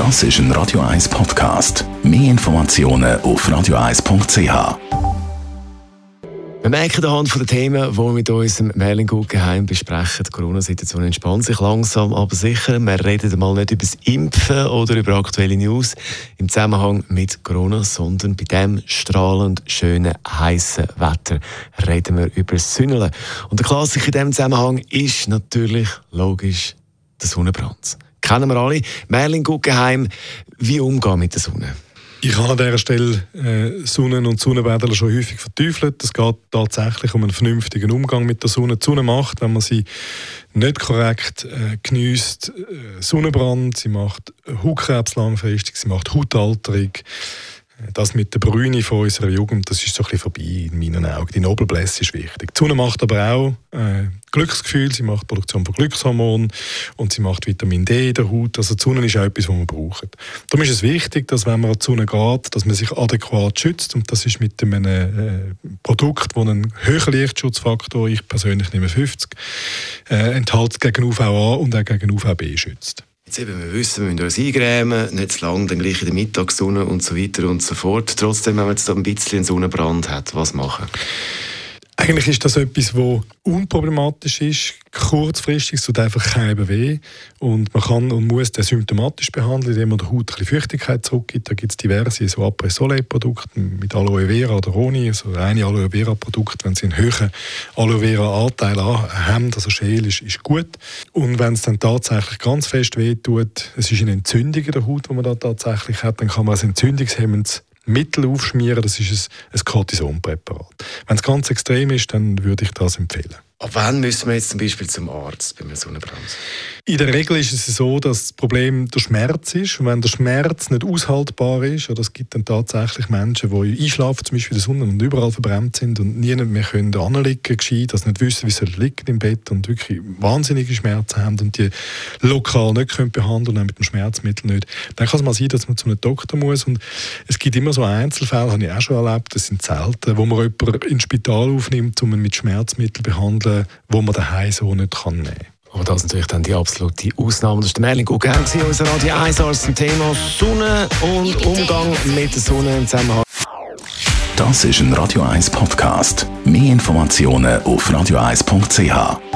Das ist ein Radio 1 Podcast. Mehr Informationen auf radio1.ch. Wir merken anhand der Themen, die wir mit unserem Merlin Guggenheim besprechen, die Corona-Situation entspannt sich langsam, aber sicher. Wir reden mal nicht über das Impfen oder über aktuelle News im Zusammenhang mit Corona, sondern bei dem strahlend schönen, heißen Wetter reden wir über das Sünneln. Und der Klassiker in diesem Zusammenhang ist natürlich logisch der Sonnenbrand. Kennen wir alle. Merlin Guggenheim, wie umgehen mit der Sonne? Ich habe an dieser Stelle äh, Sonnen- und Sonnenbäder schon häufig verteufelt. Es geht tatsächlich um einen vernünftigen Umgang mit der Sonne. Die Sonne macht, wenn man sie nicht korrekt äh, genießt, äh, Sonnenbrand, sie macht Hautkrebs langfristig, sie macht Hautalterung, das mit der Brüne von unserer Jugend, das ist so ein bisschen vorbei in meinen Augen. Die Nobelblässe ist wichtig. Die Sonne macht aber auch äh, Glücksgefühl, sie macht Produktion von Glückshormonen und sie macht Vitamin D in der Haut. Also die Sonne ist auch etwas, was man braucht. Darum ist es wichtig, dass wenn man an die Sonne geht, dass man sich adäquat schützt und das ist mit einem äh, Produkt, das einen höheren Lichtschutzfaktor, ich persönlich nehme 50, äh, enthält gegen UVA und auch gegen UVB schützt. Jetzt eben, wir wissen, wir müssen uns eingrämen, nicht zu lang, dann gleich in der Mittagssonne und so weiter und so fort. Trotzdem, wenn man jetzt ein bisschen einen Sonnenbrand hat, was machen? Eigentlich ist das etwas, das unproblematisch ist. Kurzfristig es tut einfach keinem weh. Und man kann und muss den symptomatisch behandeln, indem man der Haut ein Feuchtigkeit zurückgibt. Da gibt es diverse so Après-Soleil-Produkte mit Aloe Vera oder ohne. Also reine Aloe Vera-Produkte, wenn sie einen höheren Aloe Vera-Anteil haben, also Schäl, ist, ist gut. Und wenn es dann tatsächlich ganz fest weh tut, es ist eine Entzündung in der Haut, die man da tatsächlich hat, dann kann man als entzündungshemmendes Mittel aufschmieren, das ist ein, ein Cortisonpräparat. Wenn es ganz extrem ist, dann würde ich das empfehlen. Ab wann müssen wir jetzt zum Beispiel zum Arzt bei einem Sonnenbrand? In der Regel ist es so, dass das Problem der Schmerz ist. Und wenn der Schmerz nicht aushaltbar ist, oder es gibt dann tatsächlich Menschen, die einschlafen, zum Beispiel in der Sonne und überall verbrannt sind und nie mehr können anliegen können, dass nicht wissen, wie sie liegen im Bett und wirklich wahnsinnige Schmerzen haben und die lokal nicht können behandeln können, mit dem Schmerzmittel nicht, dann kann es mal sein, dass man zu einem Doktor muss. Und es gibt immer so Einzelfälle, habe ich auch schon erlebt, das sind selten, wo man jemanden ins Spital aufnimmt, um ihn mit Schmerzmitteln zu behandeln Sachen, die man daheim so nicht kann nehmen kann. Aber das ist natürlich dann die absolute Ausnahme. Das ist der Merlin Guggenheim, unser Radio 1 als zum Thema Sonne und Umgang mit der Sonne im Zusammenhang. Das ist ein Radio 1 Podcast. Mehr Informationen auf radio1.ch.